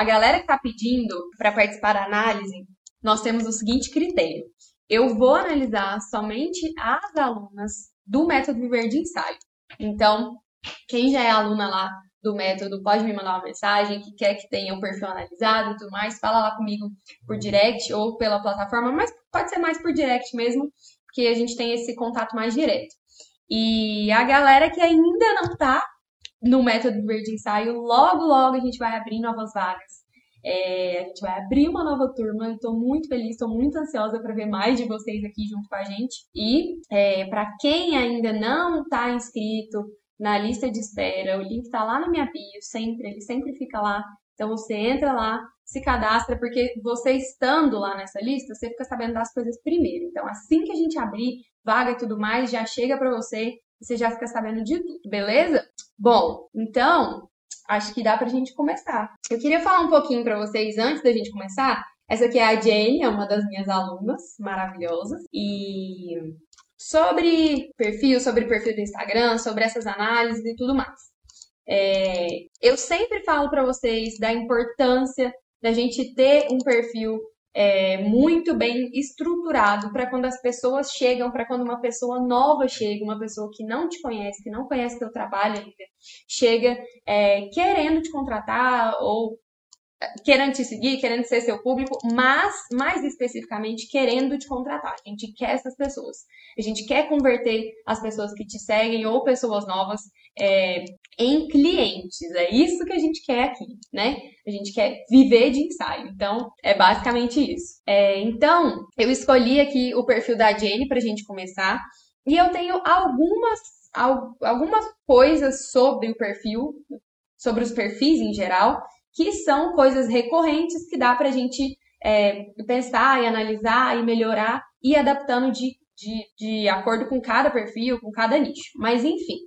a galera que está pedindo para participar da análise, nós temos o seguinte critério. Eu vou analisar somente as alunas do método Viver de Ensaio. Então, quem já é aluna lá do método pode me mandar uma mensagem que quer que tenha o perfil analisado e tudo mais, fala lá comigo por direct ou pela plataforma, mas pode ser mais por direct mesmo, porque a gente tem esse contato mais direto. E a galera que ainda não tá no método verde ensaio, logo, logo a gente vai abrir novas vagas. É, a gente vai abrir uma nova turma. Estou muito feliz, estou muito ansiosa para ver mais de vocês aqui junto com a gente. E é, para quem ainda não está inscrito na lista de espera, o link está lá na minha bio, sempre, ele sempre fica lá. Então você entra lá, se cadastra, porque você estando lá nessa lista, você fica sabendo das coisas primeiro. Então, assim que a gente abrir vaga e tudo mais, já chega para você e você já fica sabendo de tudo, beleza? Bom, então, acho que dá pra gente começar. Eu queria falar um pouquinho para vocês antes da gente começar. Essa aqui é a Jane, é uma das minhas alunas maravilhosas. E sobre perfil, sobre perfil do Instagram, sobre essas análises e tudo mais. É, eu sempre falo para vocês da importância da gente ter um perfil é, muito bem estruturado para quando as pessoas chegam, para quando uma pessoa nova chega, uma pessoa que não te conhece, que não conhece teu trabalho ainda, chega é, querendo te contratar ou querendo te seguir, querendo ser seu público, mas mais especificamente querendo te contratar. A gente quer essas pessoas. A gente quer converter as pessoas que te seguem ou pessoas novas é, em clientes. É isso que a gente quer aqui, né? A gente quer viver de ensaio. Então, é basicamente isso. É, então, eu escolhi aqui o perfil da Jenny para a gente começar. E eu tenho algumas, algumas coisas sobre o perfil, sobre os perfis em geral, que são coisas recorrentes que dá para a gente é, pensar e analisar e melhorar e adaptando de, de, de acordo com cada perfil, com cada nicho. Mas enfim,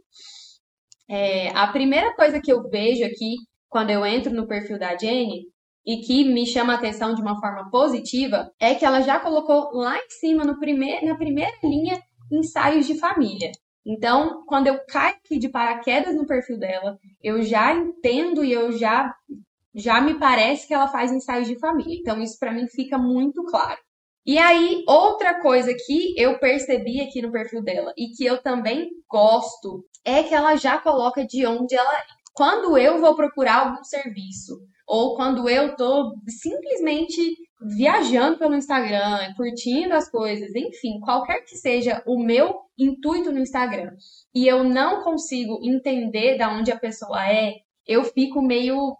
é, a primeira coisa que eu vejo aqui quando eu entro no perfil da Jenny e que me chama a atenção de uma forma positiva é que ela já colocou lá em cima, no primeir, na primeira linha, ensaios de família. Então, quando eu caio aqui de paraquedas no perfil dela, eu já entendo e eu já já me parece que ela faz ensaios de família. Então, isso para mim fica muito claro. E aí, outra coisa que eu percebi aqui no perfil dela e que eu também gosto é que ela já coloca de onde ela é. Quando eu vou procurar algum serviço ou quando eu tô simplesmente viajando pelo Instagram, curtindo as coisas, enfim, qualquer que seja o meu intuito no Instagram, e eu não consigo entender da onde a pessoa é, eu fico meio.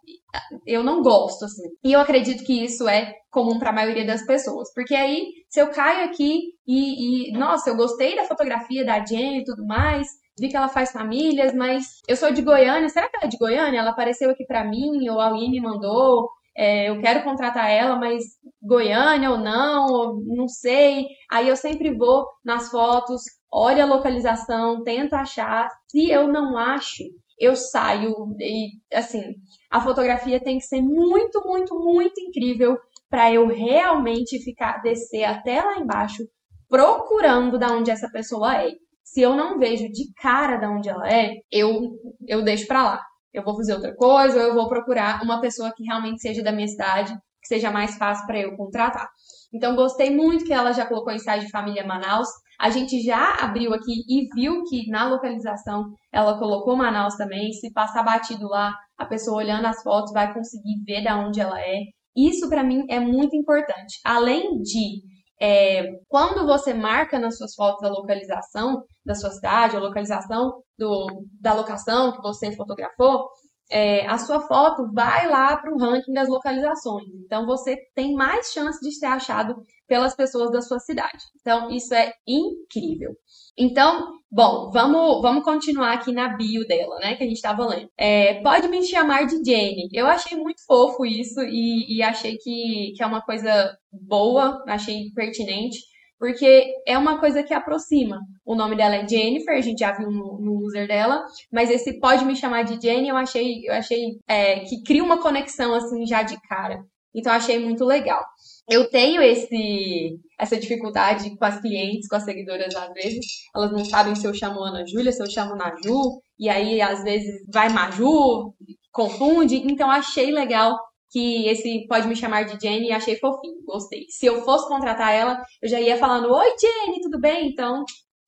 Eu não gosto, assim. E eu acredito que isso é comum para a maioria das pessoas. Porque aí, se eu caio aqui e, e, nossa, eu gostei da fotografia da Jenny e tudo mais, vi que ela faz famílias, mas eu sou de Goiânia, será que ela é de Goiânia? Ela apareceu aqui para mim, ou alguém me mandou, é, eu quero contratar ela, mas Goiânia ou não, ou não sei. Aí eu sempre vou nas fotos, olho a localização, tento achar. Se eu não acho, eu saio e assim, a fotografia tem que ser muito, muito, muito incrível para eu realmente ficar descer até lá embaixo procurando da onde essa pessoa é. Se eu não vejo de cara da onde ela é, eu eu deixo para lá. Eu vou fazer outra coisa ou eu vou procurar uma pessoa que realmente seja da minha cidade, que seja mais fácil para eu contratar. Então gostei muito que ela já colocou ensaio de família Manaus. A gente já abriu aqui e viu que na localização ela colocou Manaus também. Se passar batido lá, a pessoa olhando as fotos vai conseguir ver da onde ela é. Isso para mim é muito importante. Além de é, quando você marca nas suas fotos a localização da sua cidade, a localização do, da locação que você fotografou, é, a sua foto vai lá para o ranking das localizações. Então você tem mais chance de ser achado pelas pessoas da sua cidade. Então isso é incrível. Então, bom, vamos, vamos continuar aqui na bio dela, né? Que a gente estava lendo. É, pode me chamar de Jane. Eu achei muito fofo isso e, e achei que, que é uma coisa boa, achei pertinente porque é uma coisa que aproxima. O nome dela é Jennifer, a gente já viu no, no user dela, mas esse pode me chamar de Jenny, eu achei, eu achei é, que cria uma conexão assim já de cara. Então achei muito legal. Eu tenho esse essa dificuldade com as clientes, com as seguidoras às vezes, elas não sabem se eu chamo Ana Júlia, se eu chamo Naju, e aí às vezes vai Maju, confunde. Então achei legal que esse pode me chamar de Jenny achei fofinho, gostei. Se eu fosse contratar ela, eu já ia falando: Oi, Jenny, tudo bem? Então,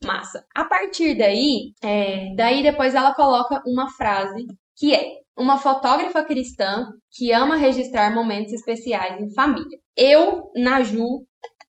massa. A partir daí, é, daí depois ela coloca uma frase que é uma fotógrafa cristã que ama registrar momentos especiais em família. Eu, Naju,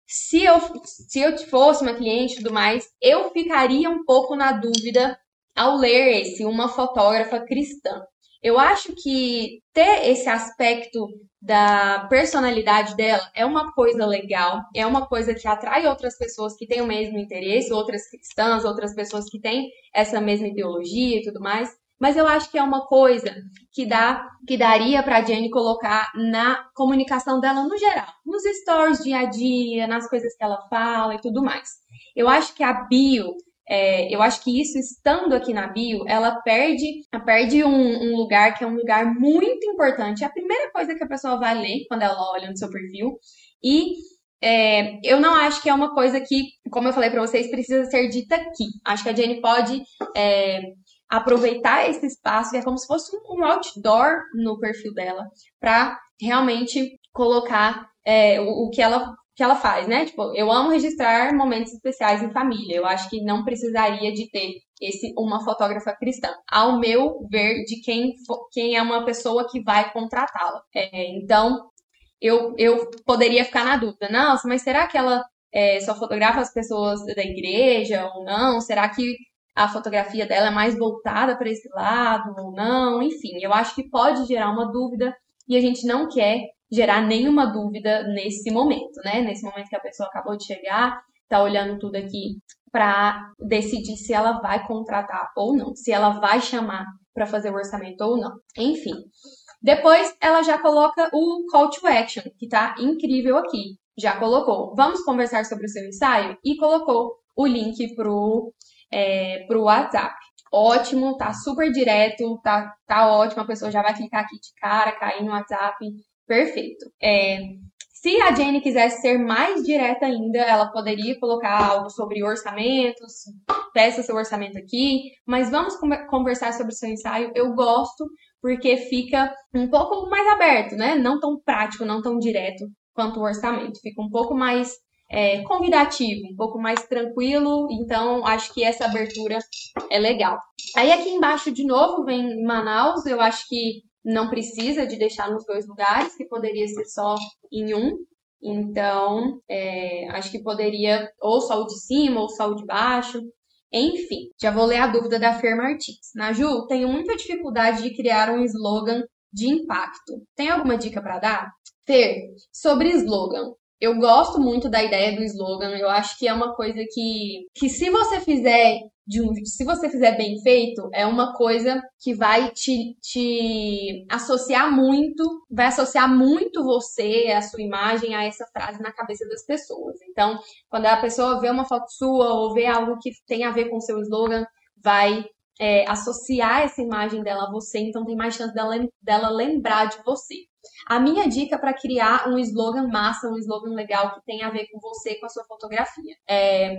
se eu, se eu fosse uma cliente e tudo mais, eu ficaria um pouco na dúvida ao ler esse, uma fotógrafa cristã. Eu acho que ter esse aspecto da personalidade dela é uma coisa legal, é uma coisa que atrai outras pessoas que têm o mesmo interesse, outras cristãs, outras pessoas que têm essa mesma ideologia e tudo mais. Mas eu acho que é uma coisa que dá, que daria para a Jenny colocar na comunicação dela no geral, nos stories dia a dia, nas coisas que ela fala e tudo mais. Eu acho que a bio, é, eu acho que isso estando aqui na bio, ela perde, perde um, um lugar que é um lugar muito importante. É a primeira coisa que a pessoa vai ler quando ela olha no seu perfil e é, eu não acho que é uma coisa que, como eu falei para vocês, precisa ser dita aqui. Acho que a Jenny pode é, aproveitar esse espaço, que é como se fosse um outdoor no perfil dela, para realmente colocar é, o, o, que ela que ela faz, né? Tipo, eu amo registrar momentos especiais em família. Eu acho que não precisaria de ter esse uma fotógrafa cristã, ao meu ver, de quem, quem é uma pessoa que vai contratá-la. É, então, eu, eu poderia ficar na dúvida, nossa, mas será que ela é, só fotografa as pessoas da igreja ou não? Será que a fotografia dela é mais voltada para esse lado ou não, enfim, eu acho que pode gerar uma dúvida e a gente não quer gerar nenhuma dúvida nesse momento, né? Nesse momento que a pessoa acabou de chegar, tá olhando tudo aqui para decidir se ela vai contratar ou não, se ela vai chamar para fazer o orçamento ou não. Enfim. Depois ela já coloca o call to action, que tá incrível aqui. Já colocou. Vamos conversar sobre o seu ensaio e colocou o link pro é, para o WhatsApp. Ótimo, tá super direto, tá, tá ótimo, a pessoa já vai clicar aqui de cara, cair no WhatsApp, perfeito. É, se a Jenny quisesse ser mais direta ainda, ela poderia colocar algo sobre orçamentos, peça seu orçamento aqui, mas vamos conversar sobre o seu ensaio. Eu gosto porque fica um pouco mais aberto, né? Não tão prático, não tão direto quanto o orçamento. Fica um pouco mais é, convidativo, um pouco mais tranquilo, então acho que essa abertura é legal. Aí aqui embaixo de novo vem Manaus, eu acho que não precisa de deixar nos dois lugares, que poderia ser só em um. Então, é, acho que poderia ou só o de cima ou só o de baixo. Enfim, já vou ler a dúvida da Fer Martins. Naju, tenho muita dificuldade de criar um slogan de impacto. Tem alguma dica para dar? Fer, sobre slogan, eu gosto muito da ideia do slogan. Eu acho que é uma coisa que, que se você fizer de um, se você fizer bem feito, é uma coisa que vai te, te associar muito, vai associar muito você, a sua imagem, a essa frase na cabeça das pessoas. Então, quando a pessoa vê uma foto sua ou vê algo que tem a ver com o seu slogan, vai é, associar essa imagem dela a você, então tem mais chance dela, dela lembrar de você. A minha dica para criar um slogan massa, um slogan legal que tenha a ver com você, com a sua fotografia. É,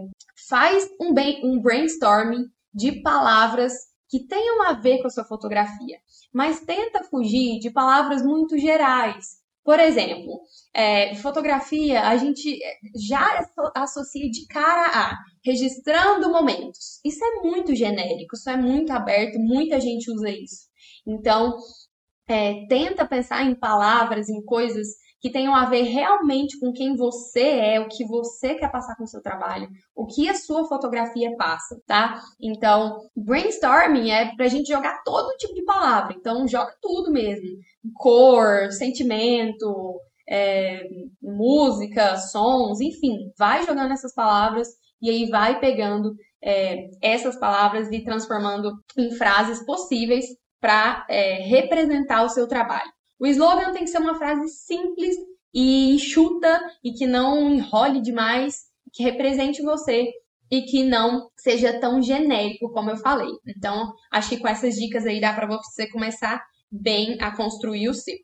faz um, um brainstorming de palavras que tenham a ver com a sua fotografia, mas tenta fugir de palavras muito gerais. Por exemplo, é, fotografia a gente já associa de cara a registrando momentos. Isso é muito genérico, isso é muito aberto, muita gente usa isso. Então, é, tenta pensar em palavras, em coisas que tenham a ver realmente com quem você é, o que você quer passar com o seu trabalho, o que a sua fotografia passa, tá? Então, brainstorming é pra gente jogar todo tipo de palavra. Então, joga tudo mesmo. Cor, sentimento, é, música, sons, enfim, vai jogando essas palavras e aí vai pegando é, essas palavras e transformando em frases possíveis para é, representar o seu trabalho. O slogan tem que ser uma frase simples e enxuta e que não enrole demais, que represente você e que não seja tão genérico como eu falei. Então, acho que com essas dicas aí dá para você começar bem a construir o seu.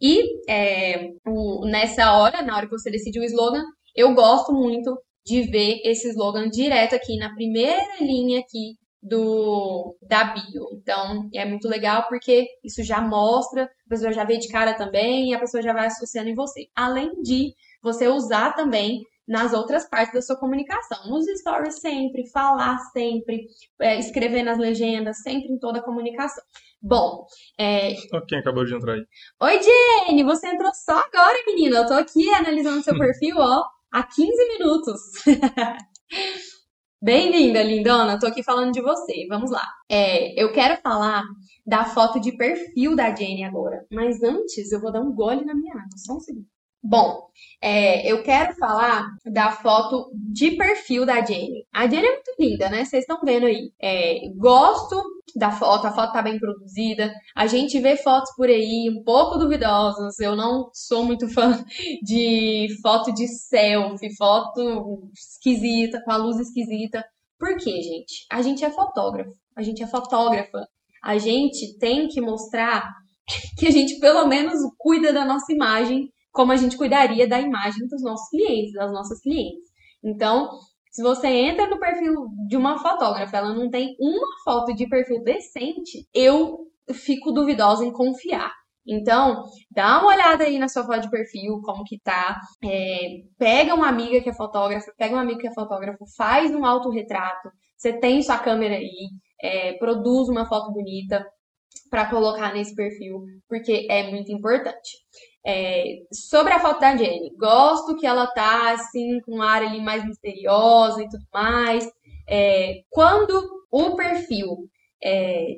E é, o, nessa hora, na hora que você decidir o slogan, eu gosto muito de ver esse slogan direto aqui na primeira linha aqui do da bio. Então, é muito legal porque isso já mostra, a pessoa já vê de cara também e a pessoa já vai associando em você. Além de você usar também nas outras partes da sua comunicação. Nos stories sempre, falar sempre, é, escrever nas legendas, sempre em toda a comunicação. Bom, é... Quem acabou de entrar aí. Oi, Jenny! Você entrou só agora, menina. Eu tô aqui analisando seu perfil, ó, há 15 minutos. Bem-vinda, lindona. Tô aqui falando de você. Vamos lá. É, eu quero falar da foto de perfil da Jenny agora. Mas antes, eu vou dar um gole na minha água. Só um segundo. Bom, é, eu quero falar da foto de perfil da Jenny. A Jenny é muito linda, né? Vocês estão vendo aí. É, gosto da foto, a foto tá bem produzida. A gente vê fotos por aí um pouco duvidosas. Eu não sou muito fã de foto de selfie, foto esquisita, com a luz esquisita. Por quê, gente? A gente é fotógrafo, a gente é fotógrafa. A gente tem que mostrar que a gente pelo menos cuida da nossa imagem como a gente cuidaria da imagem dos nossos clientes, das nossas clientes. Então, se você entra no perfil de uma fotógrafa, ela não tem uma foto de perfil decente, eu fico duvidosa em confiar. Então, dá uma olhada aí na sua foto de perfil, como que tá. É, pega uma amiga que é fotógrafa, pega um amigo que é fotógrafo, faz um autorretrato. Você tem sua câmera aí, é, produz uma foto bonita para colocar nesse perfil, porque é muito importante. É, sobre a foto da Jenny, gosto que ela tá assim com um ar ali mais misteriosa e tudo mais. É, quando o perfil, é,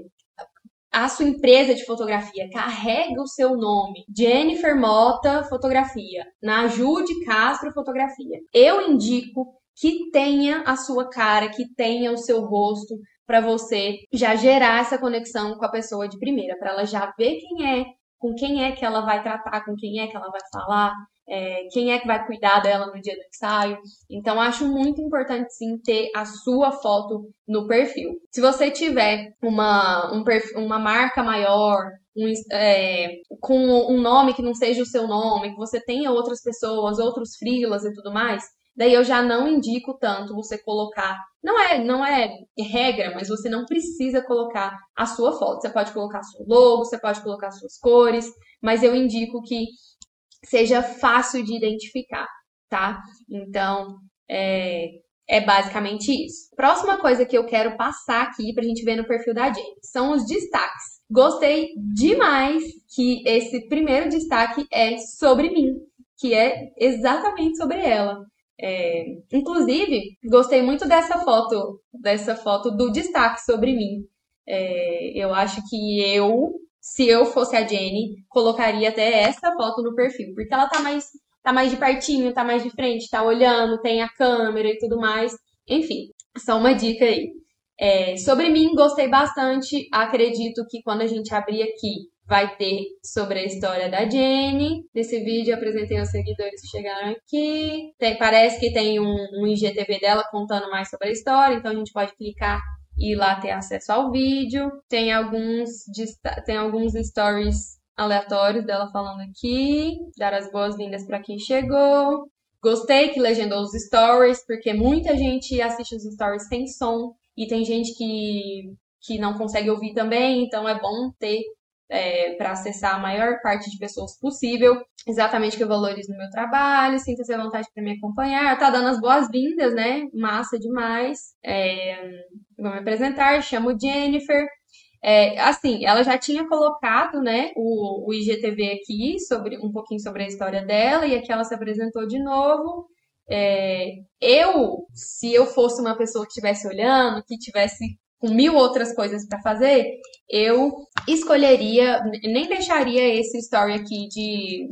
a sua empresa de fotografia carrega o seu nome, Jennifer Mota Fotografia, na Jude Castro Fotografia, eu indico que tenha a sua cara, que tenha o seu rosto, para você já gerar essa conexão com a pessoa de primeira, para ela já ver quem é, com quem é que ela vai tratar, com quem é que ela vai falar, é, quem é que vai cuidar dela no dia do ensaio. Então, acho muito importante sim ter a sua foto no perfil. Se você tiver uma, um perfil, uma marca maior, um, é, com um nome que não seja o seu nome, que você tenha outras pessoas, outros frilas e tudo mais, daí eu já não indico tanto você colocar. Não é, não é regra, mas você não precisa colocar a sua foto. Você pode colocar seu logo, você pode colocar suas cores, mas eu indico que seja fácil de identificar, tá? Então, é, é basicamente isso. Próxima coisa que eu quero passar aqui pra gente ver no perfil da Jenny são os destaques. Gostei demais que esse primeiro destaque é sobre mim, que é exatamente sobre ela. É, inclusive, gostei muito dessa foto, dessa foto do destaque sobre mim. É, eu acho que eu, se eu fosse a Jenny, colocaria até essa foto no perfil, porque ela tá mais, tá mais de pertinho, tá mais de frente, tá olhando, tem a câmera e tudo mais. Enfim, só uma dica aí. É, sobre mim, gostei bastante. Acredito que quando a gente abrir aqui vai ter sobre a história da Jenny. Nesse vídeo apresentei os seguidores que chegaram aqui. Tem, parece que tem um, um IGTV dela contando mais sobre a história, então a gente pode clicar e lá ter acesso ao vídeo. Tem alguns, tem alguns stories aleatórios dela falando aqui, dar as boas-vindas para quem chegou. Gostei que legendou os stories, porque muita gente assiste os stories sem som e tem gente que, que não consegue ouvir também, então é bom ter é, para acessar a maior parte de pessoas possível. Exatamente que eu valorizo no meu trabalho, sinta-se à vontade para me acompanhar. Tá dando as boas-vindas, né? Massa demais. É, vou me apresentar, chamo Jennifer. É, assim, ela já tinha colocado, né, o, o IGTV aqui, sobre um pouquinho sobre a história dela, e aqui ela se apresentou de novo. É, eu, se eu fosse uma pessoa que estivesse olhando, que tivesse com mil outras coisas para fazer, eu escolheria, nem deixaria esse story aqui de,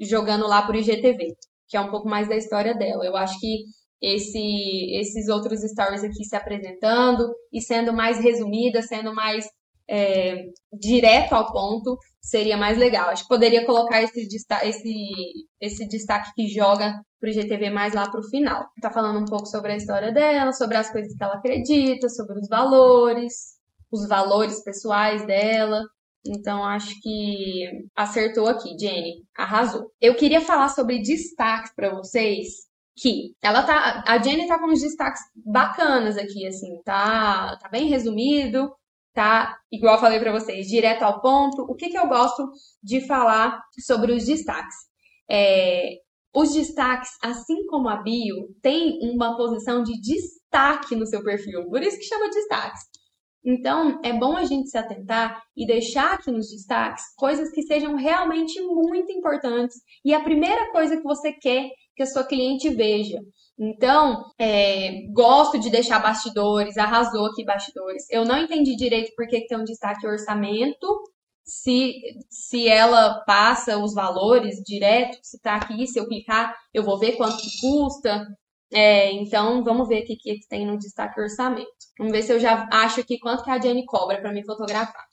jogando lá por IGTV, que é um pouco mais da história dela. Eu acho que esse, esses outros stories aqui se apresentando e sendo mais resumida, sendo mais é, direto ao ponto, seria mais legal. Acho que poderia colocar esse, esse, esse destaque que joga pro IGTV mais lá pro final. Tá falando um pouco sobre a história dela, sobre as coisas que ela acredita, sobre os valores, os valores pessoais dela. Então acho que acertou aqui, Jenny, arrasou. Eu queria falar sobre destaques para vocês que ela tá, a Jenny tá com uns destaques bacanas aqui, assim, tá, tá bem resumido, tá, igual eu falei para vocês, direto ao ponto. O que que eu gosto de falar sobre os destaques? É, os destaques, assim como a bio, tem uma posição de destaque no seu perfil, por isso que chama destaques. Então, é bom a gente se atentar e deixar aqui nos destaques coisas que sejam realmente muito importantes e a primeira coisa que você quer que a sua cliente veja. Então, é, gosto de deixar bastidores, arrasou aqui bastidores. Eu não entendi direito por que tem um destaque orçamento, se, se ela passa os valores direto, se tá aqui, se eu clicar, eu vou ver quanto custa. É, então, vamos ver o que, que tem no destaque orçamento. Vamos ver se eu já acho aqui quanto que a Jenny cobra para me fotografar.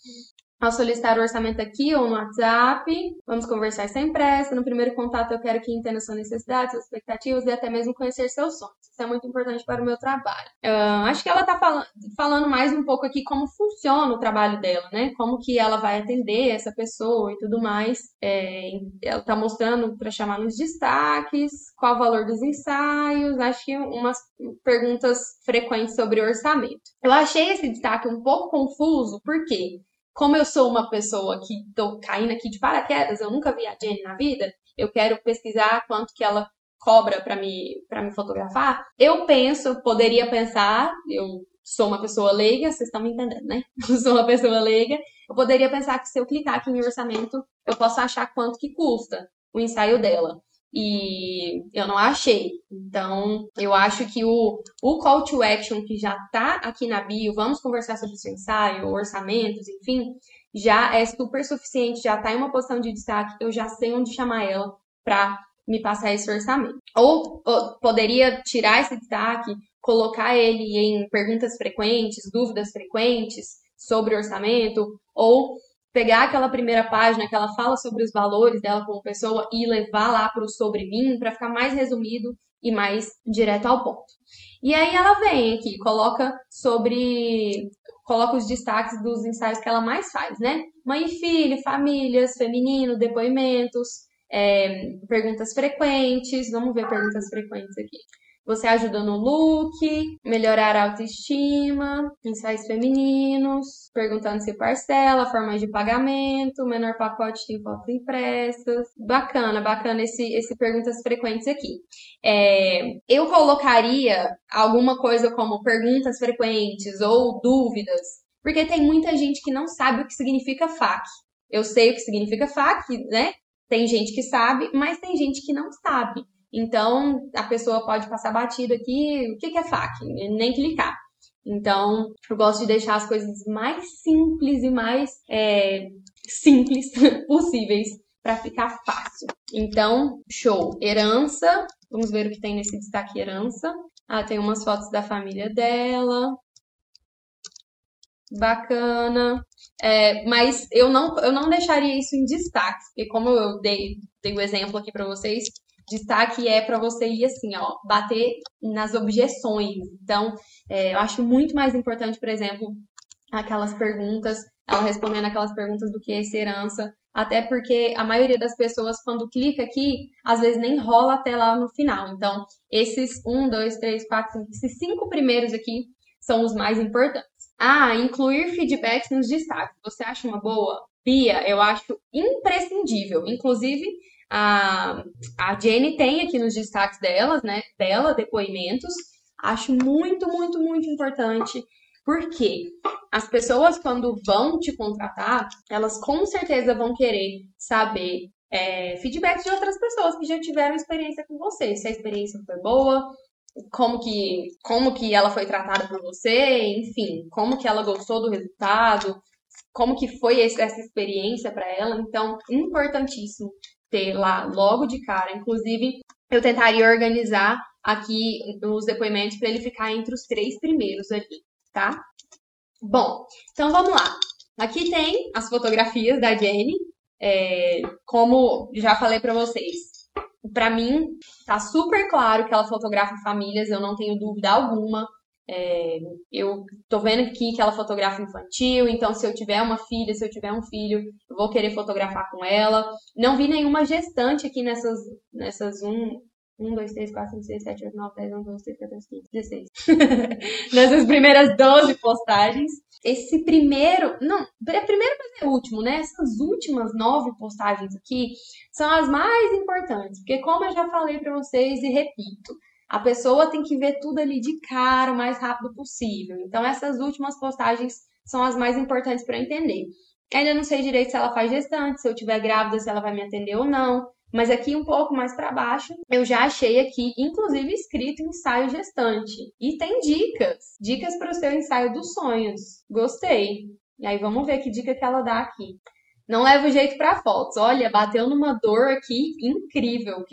Ao solicitar o orçamento aqui ou no WhatsApp, vamos conversar sem pressa. No primeiro contato, eu quero que entenda sua necessidade, suas expectativas e até mesmo conhecer seus sonhos. Isso é muito importante para o meu trabalho. Uh, acho que ela está falando, falando mais um pouco aqui como funciona o trabalho dela, né? Como que ela vai atender essa pessoa e tudo mais. É, ela está mostrando para chamar nos destaques, qual o valor dos ensaios. Acho que umas perguntas frequentes sobre orçamento. Eu achei esse destaque um pouco confuso, por quê? Como eu sou uma pessoa que tô caindo aqui de paraquedas, eu nunca vi a Jenny na vida, eu quero pesquisar quanto que ela cobra para me para me fotografar. Eu penso, poderia pensar, eu sou uma pessoa leiga, vocês estão me entendendo, né? Eu sou uma pessoa leiga, eu poderia pensar que se eu clicar aqui em orçamento, eu posso achar quanto que custa o ensaio dela e eu não achei. Então, eu acho que o, o call to action que já tá aqui na bio, vamos conversar sobre o seu ensaio, orçamentos, enfim, já é super suficiente, já tá em uma posição de destaque, eu já sei onde chamar ela para me passar esse orçamento. Ou, ou poderia tirar esse destaque, colocar ele em perguntas frequentes, dúvidas frequentes sobre orçamento, ou pegar aquela primeira página que ela fala sobre os valores dela como pessoa e levar lá para o sobre mim para ficar mais resumido e mais direto ao ponto. E aí ela vem aqui, coloca sobre coloca os destaques dos ensaios que ela mais faz, né? Mãe e filho, famílias, feminino, depoimentos, é, perguntas frequentes. Vamos ver perguntas frequentes aqui. Você ajuda no look, melhorar a autoestima, ensaios femininos, perguntando se parcela, formas de pagamento, menor pacote tem fotos impressas. Bacana, bacana esse, esse perguntas frequentes aqui. É, eu colocaria alguma coisa como perguntas frequentes ou dúvidas, porque tem muita gente que não sabe o que significa FAQ. Eu sei o que significa FAQ, né? Tem gente que sabe, mas tem gente que não sabe. Então, a pessoa pode passar batido aqui, o que é FAQ? Nem clicar. Então, eu gosto de deixar as coisas mais simples e mais é, simples possíveis para ficar fácil. Então, show. Herança. Vamos ver o que tem nesse destaque herança. Ah, tem umas fotos da família dela. Bacana. É, mas eu não, eu não deixaria isso em destaque, porque como eu dei, dei o exemplo aqui para vocês, destaque é para você ir assim, ó, bater nas objeções. Então, é, eu acho muito mais importante, por exemplo, aquelas perguntas, ela respondendo aquelas perguntas do que essa herança. Até porque a maioria das pessoas, quando clica aqui, às vezes nem rola até lá no final. Então, esses um, dois, três, quatro, cinco, esses cinco primeiros aqui são os mais importantes. Ah, incluir feedbacks nos destaques. Você acha uma boa? Bia, eu acho imprescindível. Inclusive, a, a Jenny tem aqui nos destaques delas, né? Dela, depoimentos. Acho muito, muito, muito importante. Porque as pessoas, quando vão te contratar, elas com certeza vão querer saber é, feedbacks de outras pessoas que já tiveram experiência com você. Se a experiência foi boa, como que, como que ela foi tratada por você, enfim, como que ela gostou do resultado, como que foi essa experiência para ela. Então, importantíssimo ter lá logo de cara. Inclusive, eu tentaria organizar aqui os depoimentos para ele ficar entre os três primeiros ali, tá? Bom, então vamos lá. Aqui tem as fotografias da Jenny. É, como já falei para vocês, para mim tá super claro que ela fotografa famílias, eu não tenho dúvida alguma. É, eu tô vendo aqui que ela fotografa infantil, então se eu tiver uma filha, se eu tiver um filho, eu vou querer fotografar com ela. Não vi nenhuma gestante aqui nessas, nessas um, 1, 2, 3, 4, 5, 6, 7, 8, 9, 10, 11, 12, 13, 14, 15, 16. Nessas primeiras 12 postagens. Esse primeiro. Não, é primeiro, mas é último, né? Essas últimas nove postagens aqui são as mais importantes. Porque, como eu já falei para vocês e repito, a pessoa tem que ver tudo ali de cara o mais rápido possível. Então, essas últimas postagens são as mais importantes para entender. Ainda não sei direito se ela faz gestante, se eu tiver grávida, se ela vai me atender ou não. Mas aqui um pouco mais para baixo, eu já achei aqui, inclusive escrito ensaio gestante. E tem dicas, dicas para o seu ensaio dos sonhos. Gostei. E aí vamos ver que dica que ela dá aqui. Não leva o jeito para fotos. Olha, bateu numa dor aqui incrível.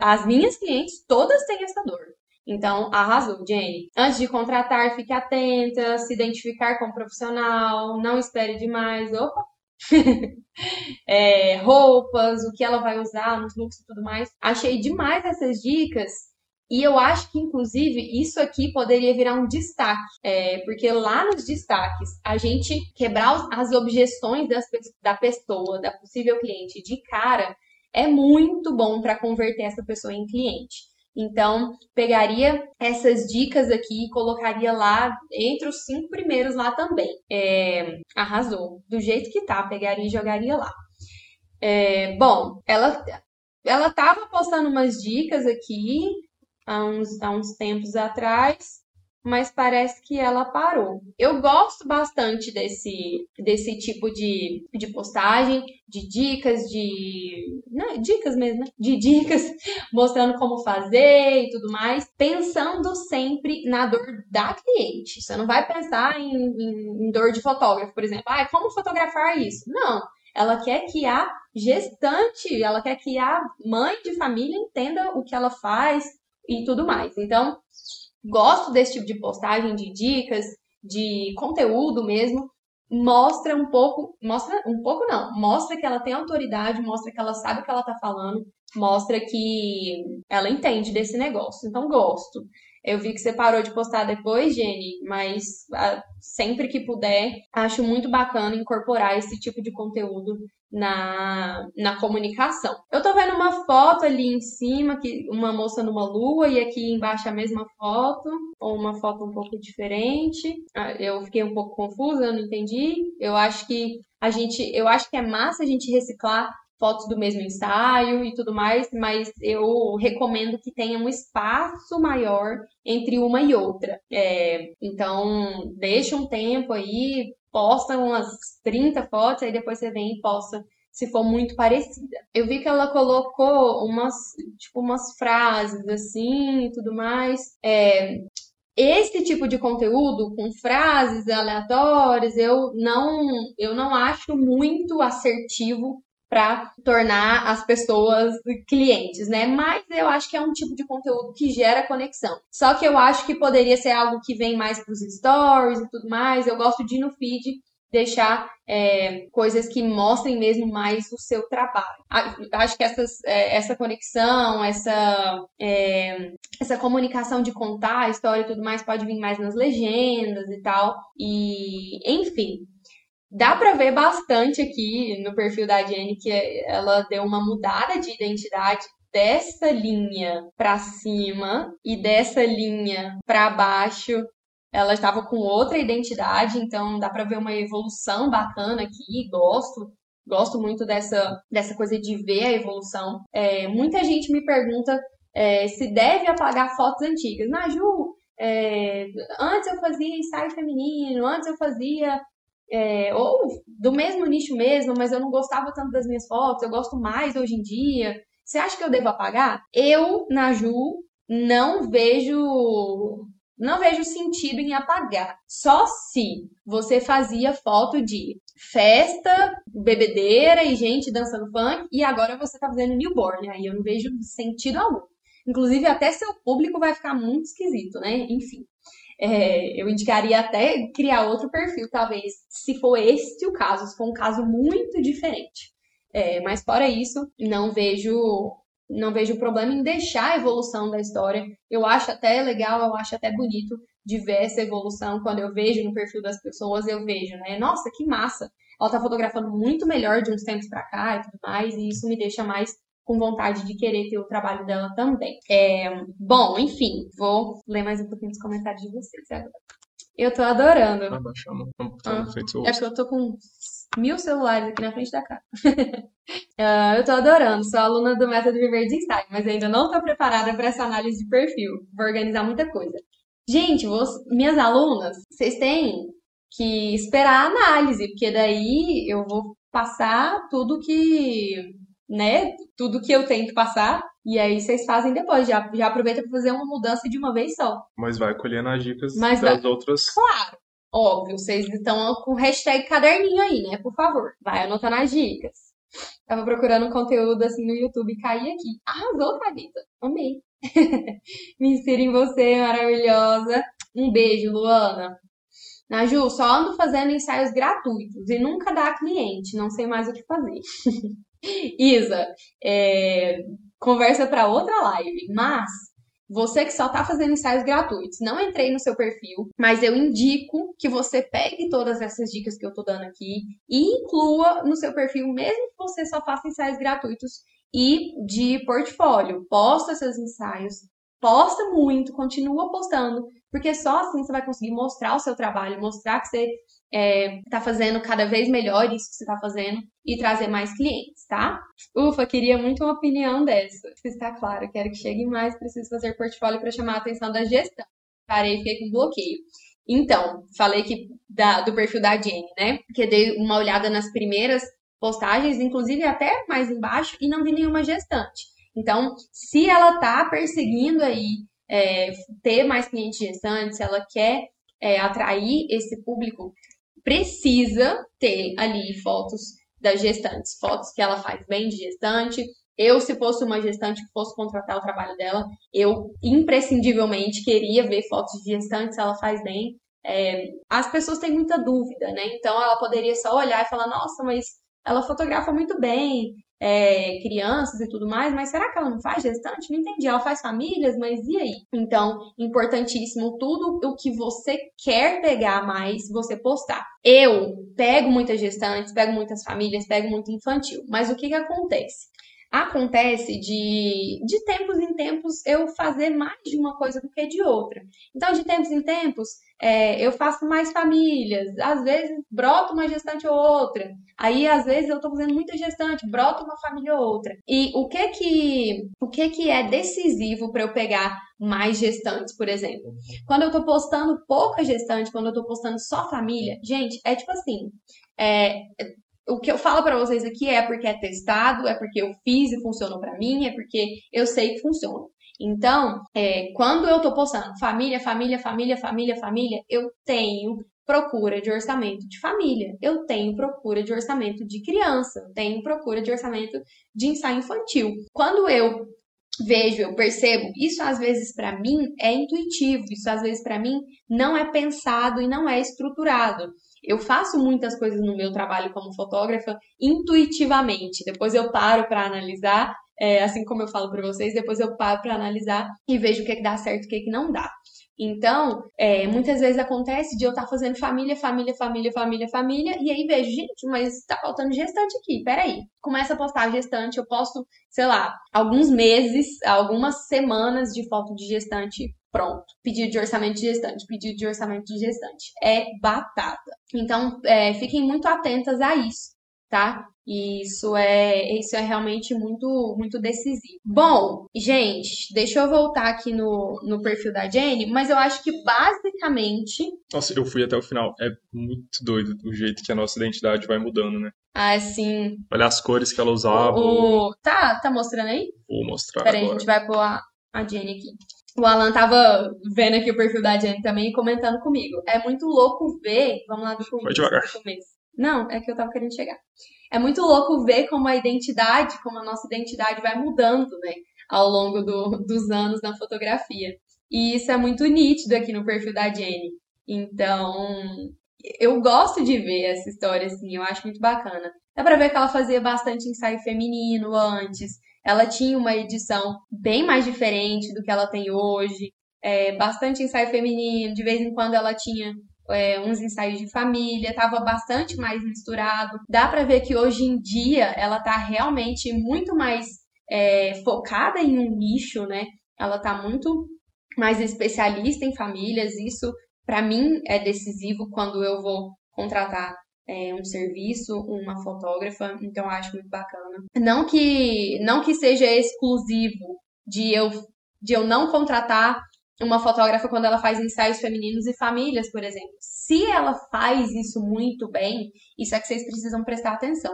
As minhas clientes todas têm essa dor. Então, arrasou, Jenny. Antes de contratar, fique atenta, se identificar com o profissional, não espere demais. Opa, é, roupas, o que ela vai usar nos looks e tudo mais. Achei demais essas dicas. E eu acho que, inclusive, isso aqui poderia virar um destaque, é, porque lá nos destaques, a gente quebrar as objeções das, da pessoa, da possível cliente de cara, é muito bom para converter essa pessoa em cliente. Então, pegaria essas dicas aqui e colocaria lá entre os cinco primeiros lá também. É, arrasou. Do jeito que tá, pegaria e jogaria lá. É, bom, ela, ela tava postando umas dicas aqui há uns, há uns tempos atrás mas parece que ela parou. Eu gosto bastante desse, desse tipo de, de postagem, de dicas, de. Né, dicas mesmo, né? De dicas, mostrando como fazer e tudo mais, pensando sempre na dor da cliente. Você não vai pensar em, em, em dor de fotógrafo, por exemplo. Ah, como fotografar isso? Não. Ela quer que a gestante, ela quer que a mãe de família entenda o que ela faz e tudo mais. Então, gosto desse tipo de postagem, de dicas, de conteúdo mesmo, mostra um pouco, mostra um pouco não, mostra que ela tem autoridade, mostra que ela sabe o que ela tá falando, mostra que ela entende desse negócio. Então gosto. Eu vi que você parou de postar depois, Jenny, mas ah, sempre que puder, acho muito bacana incorporar esse tipo de conteúdo na, na comunicação. Eu tô vendo uma foto ali em cima, que uma moça numa lua, e aqui embaixo a mesma foto, ou uma foto um pouco diferente. Ah, eu fiquei um pouco confusa, eu não entendi. Eu acho que a gente, eu acho que é massa a gente reciclar fotos do mesmo ensaio e tudo mais, mas eu recomendo que tenha um espaço maior entre uma e outra. É, então, deixa um tempo aí, posta umas 30 fotos, aí depois você vem e posta se for muito parecida. Eu vi que ela colocou umas, tipo, umas frases assim e tudo mais. É, esse tipo de conteúdo com frases aleatórias, eu não, eu não acho muito assertivo para tornar as pessoas clientes, né? Mas eu acho que é um tipo de conteúdo que gera conexão. Só que eu acho que poderia ser algo que vem mais para os stories e tudo mais. Eu gosto de ir no feed deixar é, coisas que mostrem mesmo mais o seu trabalho. Acho que essas, é, essa conexão, essa, é, essa comunicação de contar a história e tudo mais pode vir mais nas legendas e tal. E, enfim, Dá para ver bastante aqui no perfil da Jenny que ela deu uma mudada de identidade dessa linha para cima e dessa linha para baixo. Ela estava com outra identidade, então dá para ver uma evolução bacana aqui. Gosto, gosto muito dessa, dessa coisa de ver a evolução. É, muita gente me pergunta é, se deve apagar fotos antigas. Naju, é, antes eu fazia ensaio feminino, antes eu fazia é, ou do mesmo nicho mesmo, mas eu não gostava tanto das minhas fotos, eu gosto mais hoje em dia. Você acha que eu devo apagar? Eu, na Ju, não vejo não vejo sentido em apagar. Só se você fazia foto de festa, bebedeira e gente dançando funk e agora você tá fazendo newborn. Aí eu não vejo sentido algum. Inclusive, até seu público vai ficar muito esquisito, né? Enfim. É, eu indicaria até criar outro perfil, talvez, se for este o caso, se for um caso muito diferente. É, mas fora isso, não vejo não vejo problema em deixar a evolução da história. Eu acho até legal, eu acho até bonito de ver essa evolução. Quando eu vejo no perfil das pessoas, eu vejo, né? Nossa, que massa! Ela tá fotografando muito melhor de uns tempos para cá e tudo mais, e isso me deixa mais com vontade de querer ter o trabalho dela também. É, bom, enfim, vou ler mais um pouquinho dos comentários de vocês agora. Eu tô adorando. Vai baixar no computador Ah, feito É porque eu tô com mil celulares aqui na frente da cara. Ah, eu tô adorando, sou aluna do Método Viver de Ensaio, mas ainda não tô preparada para essa análise de perfil. Vou organizar muita coisa. Gente, vos- minhas alunas, vocês têm que esperar a análise, porque daí eu vou passar tudo que, né, tudo que eu tenho que passar, e aí vocês fazem depois, já, já aproveita para fazer uma mudança de uma vez só. Mas vai colhendo as dicas Mas das outras. Claro, óbvio, vocês estão com hashtag caderninho aí, né? Por favor, vai anotando as dicas. Tava procurando conteúdo assim no YouTube e caí aqui. Arrasou, Thalita. Amei. Me inspiro em você, maravilhosa. Um beijo, Luana. Naju, só ando fazendo ensaios gratuitos e nunca dá cliente, não sei mais o que fazer. Isa, é, conversa para outra live, mas você que só tá fazendo ensaios gratuitos, não entrei no seu perfil, mas eu indico que você pegue todas essas dicas que eu tô dando aqui e inclua no seu perfil, mesmo que você só faça ensaios gratuitos e de portfólio. Posta seus ensaios, posta muito, continua postando, porque só assim você vai conseguir mostrar o seu trabalho, mostrar que você é, tá fazendo cada vez melhor isso que você tá fazendo e trazer mais clientes, tá? Ufa, queria muito uma opinião dessa. Está claro, quero que chegue mais, preciso fazer portfólio para chamar a atenção da gestão. Parei, fiquei com bloqueio. Então, falei que da- do perfil da Jenny, né? Porque dei uma olhada nas primeiras postagens, inclusive até mais embaixo, e não vi nenhuma gestante. Então, se ela tá perseguindo aí é, ter mais clientes gestantes, se ela quer é, atrair esse público, precisa ter ali fotos das gestantes, fotos que ela faz bem de gestante. Eu, se fosse uma gestante que fosse contratar o trabalho dela, eu imprescindivelmente queria ver fotos de gestante se ela faz bem. É, as pessoas têm muita dúvida, né? Então ela poderia só olhar e falar, nossa, mas ela fotografa muito bem, é, crianças e tudo mais, mas será que ela não faz gestante? Não entendi. Ela faz famílias, mas e aí? Então, importantíssimo, tudo o que você quer pegar mais, você postar. Eu pego muitas gestantes, pego muitas famílias, pego muito infantil, mas o que que acontece? Acontece de, de tempos em tempos eu fazer mais de uma coisa do que de outra. Então, de tempos em tempos, é, eu faço mais famílias, às vezes brota uma gestante ou outra. Aí, às vezes, eu tô fazendo muita gestante, brota uma família ou outra. E o que que, o que que é decisivo para eu pegar mais gestantes, por exemplo? Quando eu tô postando pouca gestante, quando eu tô postando só família, gente, é tipo assim, é, o que eu falo para vocês aqui é porque é testado, é porque eu fiz e funcionou para mim, é porque eu sei que funciona. Então, é, quando eu tô postando família, família, família, família, família, eu tenho procura de orçamento de família, eu tenho procura de orçamento de criança, eu tenho procura de orçamento de ensaio infantil. Quando eu vejo, eu percebo, isso às vezes para mim é intuitivo, isso às vezes para mim não é pensado e não é estruturado. Eu faço muitas coisas no meu trabalho como fotógrafa intuitivamente. Depois eu paro para analisar, é, assim como eu falo para vocês, depois eu paro para analisar e vejo o que, que dá certo e o que, que não dá. Então, é, muitas vezes acontece de eu estar fazendo família, família, família, família, família, e aí vejo, gente, mas tá faltando gestante aqui, peraí. Começa a postar gestante, eu posto, sei lá, alguns meses, algumas semanas de foto de gestante pronto. Pedido de orçamento de gestante, pedido de orçamento de gestante. É batata. Então, é, fiquem muito atentas a isso, tá? Isso é, isso é realmente muito, muito decisivo. Bom, gente, deixa eu voltar aqui no, no perfil da Jenny, mas eu acho que basicamente, Nossa, eu fui até o final. É muito doido o jeito que a nossa identidade vai mudando, né? assim, Olha as cores que ela usava. o, tá, tá mostrando aí? Vou mostrar Peraí, a gente vai pôr a, a Jenny aqui. O Alan tava vendo aqui o perfil da Jenny também e comentando comigo. É muito louco ver. Vamos lá do começo. Vai devagar. começo. Não, é que eu tava querendo chegar. É muito louco ver como a identidade, como a nossa identidade vai mudando, né? Ao longo do- dos anos na fotografia. E isso é muito nítido aqui no perfil da Jenny. Então, eu gosto de ver essa história assim, eu acho muito bacana. Dá pra ver que ela fazia bastante ensaio feminino antes. Ela tinha uma edição bem mais diferente do que ela tem hoje. É, bastante ensaio feminino, de vez em quando ela tinha é, uns ensaios de família, tava bastante mais misturado. Dá pra ver que hoje em dia ela tá realmente muito mais é, focada em um nicho, né? Ela tá muito mais especialista em famílias. Isso, para mim, é decisivo quando eu vou contratar é, um serviço, uma fotógrafa. Então, acho muito bacana. Não que, não que seja exclusivo de eu, de eu não contratar uma fotógrafa quando ela faz ensaios femininos e famílias, por exemplo. Se ela faz isso muito bem, isso é que vocês precisam prestar atenção.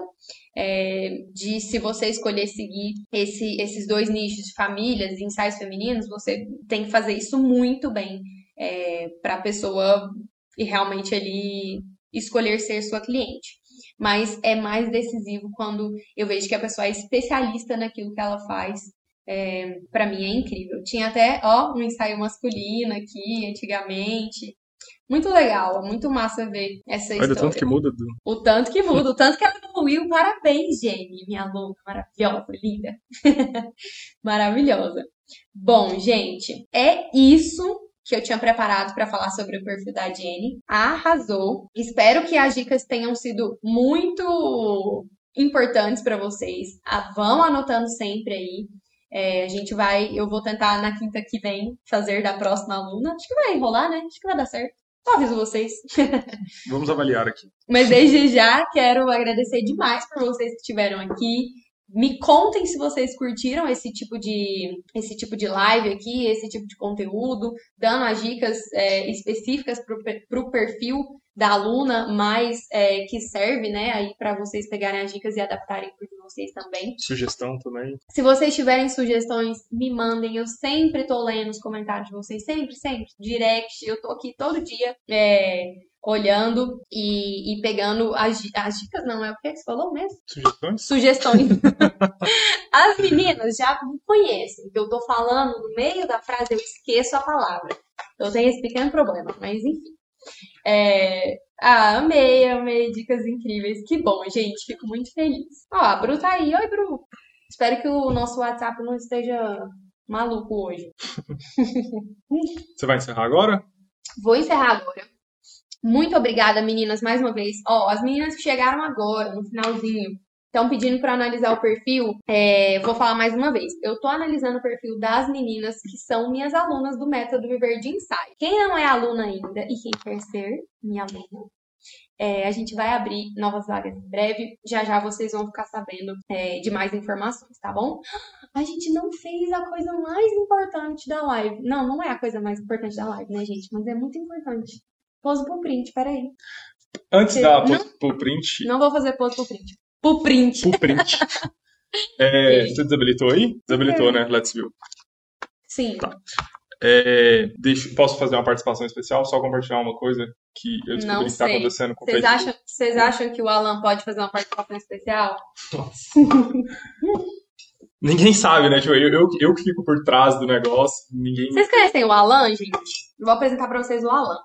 É, de se você escolher seguir esse, esses dois nichos de famílias e ensaios femininos, você tem que fazer isso muito bem é, para a pessoa e realmente ali escolher ser sua cliente. Mas é mais decisivo quando eu vejo que a pessoa é especialista naquilo que ela faz é, para mim é incrível. Tinha até, ó, um ensaio masculino aqui, antigamente. Muito legal, muito massa ver essa Olha história. o tanto que muda. Du. O tanto que muda, o tanto que ela evoluiu. Parabéns, Jenny, minha aluna maravilhosa, linda. maravilhosa. Bom, gente, é isso que eu tinha preparado para falar sobre o perfil da Jenny. Arrasou. Espero que as dicas tenham sido muito importantes para vocês. Ah, vão anotando sempre aí. É, a gente vai, eu vou tentar na quinta que vem fazer da próxima aluna. Acho que vai enrolar, né? Acho que vai dar certo. Eu aviso vocês. Vamos avaliar aqui. Mas desde já quero agradecer demais por vocês que estiveram aqui. Me contem se vocês curtiram esse tipo de, esse tipo de live aqui, esse tipo de conteúdo, dando as dicas é, específicas para o perfil da aluna, mas é, que serve, né, aí para vocês pegarem as dicas e adaptarem para vocês também. Sugestão também. Se vocês tiverem sugestões, me mandem. Eu sempre tô lendo os comentários de vocês, sempre, sempre. Direct, eu tô aqui todo dia. É, olhando e, e, pegando as, as dicas, não é o que você falou mesmo? Sugestões? Sugestões. as meninas já me conhecem, que eu tô falando no meio da frase, eu esqueço a palavra. Eu tenho esse pequeno problema, mas enfim. É... Ah, amei, amei, dicas incríveis. Que bom, gente, fico muito feliz. Ó, a Bru tá aí. Oi, Bru. Espero que o nosso WhatsApp não esteja maluco hoje. Você vai encerrar agora? Vou encerrar agora. Muito obrigada, meninas, mais uma vez. Ó, as meninas que chegaram agora, no finalzinho, estão pedindo para analisar o perfil. É, vou falar mais uma vez. Eu estou analisando o perfil das meninas que são minhas alunas do Método Viver de Ensaio. Quem não é aluna ainda e quem quer ser minha aluna, é, a gente vai abrir novas vagas em breve. Já já vocês vão ficar sabendo é, de mais informações, tá bom? A gente não fez a coisa mais importante da live. Não, não é a coisa mais importante da live, né, gente? Mas é muito importante. Pose pro print, peraí. Antes da pose pro print. Não vou fazer pose pro print. Pro print. Pro print. É, você desabilitou aí? Desabilitou, né? Let's view. Sim. Tá. É, deixa, posso fazer uma participação especial? Só compartilhar uma coisa que eu descobri Não que está acontecendo com o Vocês acham, vocês acham que o Alan pode fazer uma participação especial? Ninguém sabe, né? Tipo, eu, eu, eu que fico por trás do negócio, ninguém. Vocês conhecem o Alan, gente? Vou apresentar pra vocês o Alan.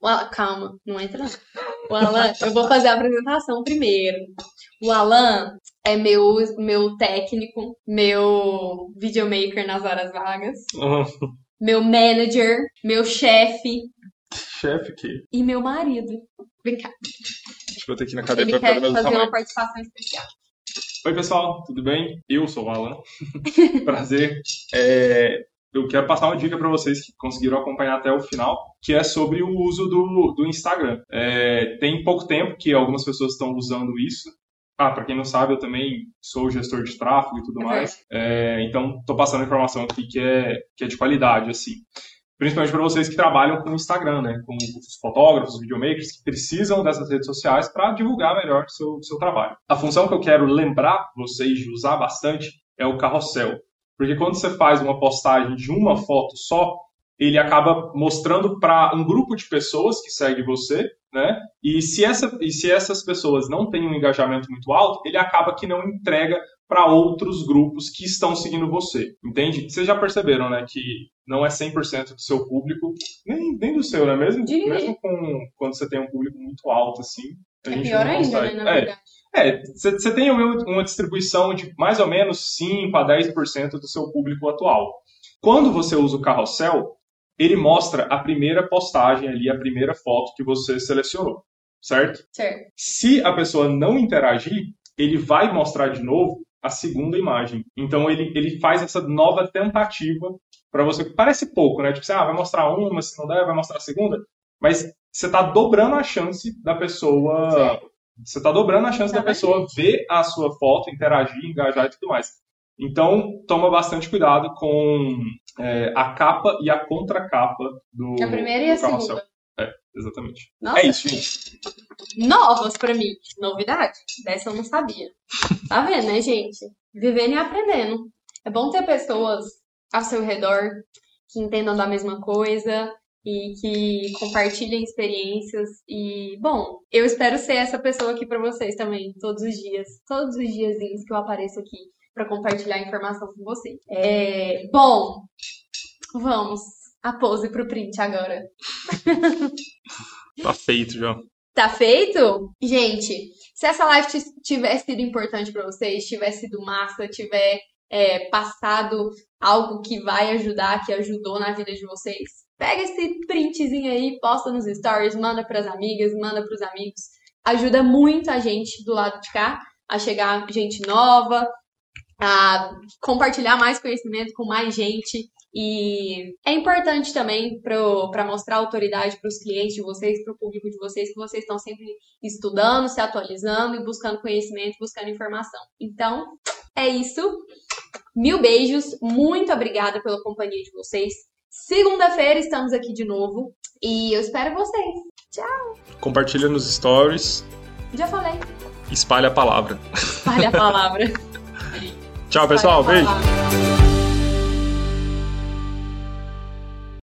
O Alan- Calma, não entra não. O Alan, eu vou fazer a apresentação primeiro. O Alan é meu, meu técnico, meu videomaker nas horas vagas, Ah, meu manager, meu chefe chefe que. e meu marido. Vem cá. Deixa eu botar aqui na cadeira Ele pra ficar quer do mesmo fazer tamanho. uma participação especial. Oi, pessoal, tudo bem? Eu sou o Alan. Prazer. É, eu quero passar uma dica para vocês que conseguiram acompanhar até o final, que é sobre o uso do, do Instagram. É, tem pouco tempo que algumas pessoas estão usando isso. Ah, para quem não sabe, eu também sou gestor de tráfego e tudo É mais. É, então, estou passando informação aqui que é, que é de qualidade, assim. Principalmente para vocês que trabalham com o Instagram, né? Com os fotógrafos, videomakers, que precisam dessas redes sociais para divulgar melhor o seu, seu trabalho. A função que eu quero lembrar vocês de usar bastante é o carrossel. Porque quando você faz uma postagem de uma foto só, ele acaba mostrando para um grupo de pessoas que segue você, né? E se, essa, e se essas pessoas não têm um engajamento muito alto, ele acaba que não entrega para outros grupos que estão seguindo você, entende? Vocês já perceberam, né, que não é 100% do seu público, nem, nem do seu, né? Mesmo, De- mesmo com, quando você tem um público muito alto, assim, a É gente pior não ainda, consegue. né, na É, verdade. é, você tem uma uma distribuição de mais ou menos 5 a 10% do seu público atual. Quando você usa o carrossel, ele mostra a primeira postagem ali, a primeira foto que você selecionou, certo? Certo. Se a pessoa não interagir, ele vai mostrar de novo a segunda imagem. Então ele, ele faz essa nova tentativa para você. Parece pouco, né? Tipo, você, ah, vai mostrar uma, se não der, vai mostrar a segunda. Mas você está dobrando a chance da pessoa. Sim. Você está dobrando a chance da pessoa ver a sua foto, interagir, engajar e tudo mais. Então, toma bastante cuidado com é, a capa e a contracapa do. A primeira e a segunda. É, exatamente. Nossa. É isso, gente. Novas para mim. Novidade. Dessa eu não sabia. Tá vendo, né, gente? Vivendo e aprendendo. É bom ter pessoas ao seu redor que entendam da mesma coisa e que compartilhem experiências. E, bom, eu espero ser essa pessoa aqui para vocês também, todos os dias. Todos os diazinhos que eu apareço aqui para compartilhar informação com vocês. É, bom, vamos a pose pro print agora. tá feito, já. Tá feito? Gente, se essa live tivesse sido importante para vocês, tivesse sido massa, tiver é, passado algo que vai ajudar, que ajudou na vida de vocês, pega esse printzinho aí, posta nos stories, manda para as amigas, manda para os amigos. Ajuda muito a gente do lado de cá a chegar gente nova, a compartilhar mais conhecimento com mais gente. E é importante também para mostrar autoridade para os clientes de vocês, para o público de vocês, que vocês estão sempre estudando, se atualizando e buscando conhecimento, buscando informação. Então, é isso. Mil beijos, muito obrigada pela companhia de vocês. Segunda-feira estamos aqui de novo e eu espero vocês. Tchau! Compartilha nos stories. Já falei. Espalha a palavra. Espalha a palavra. Tchau, pessoal. Beijo.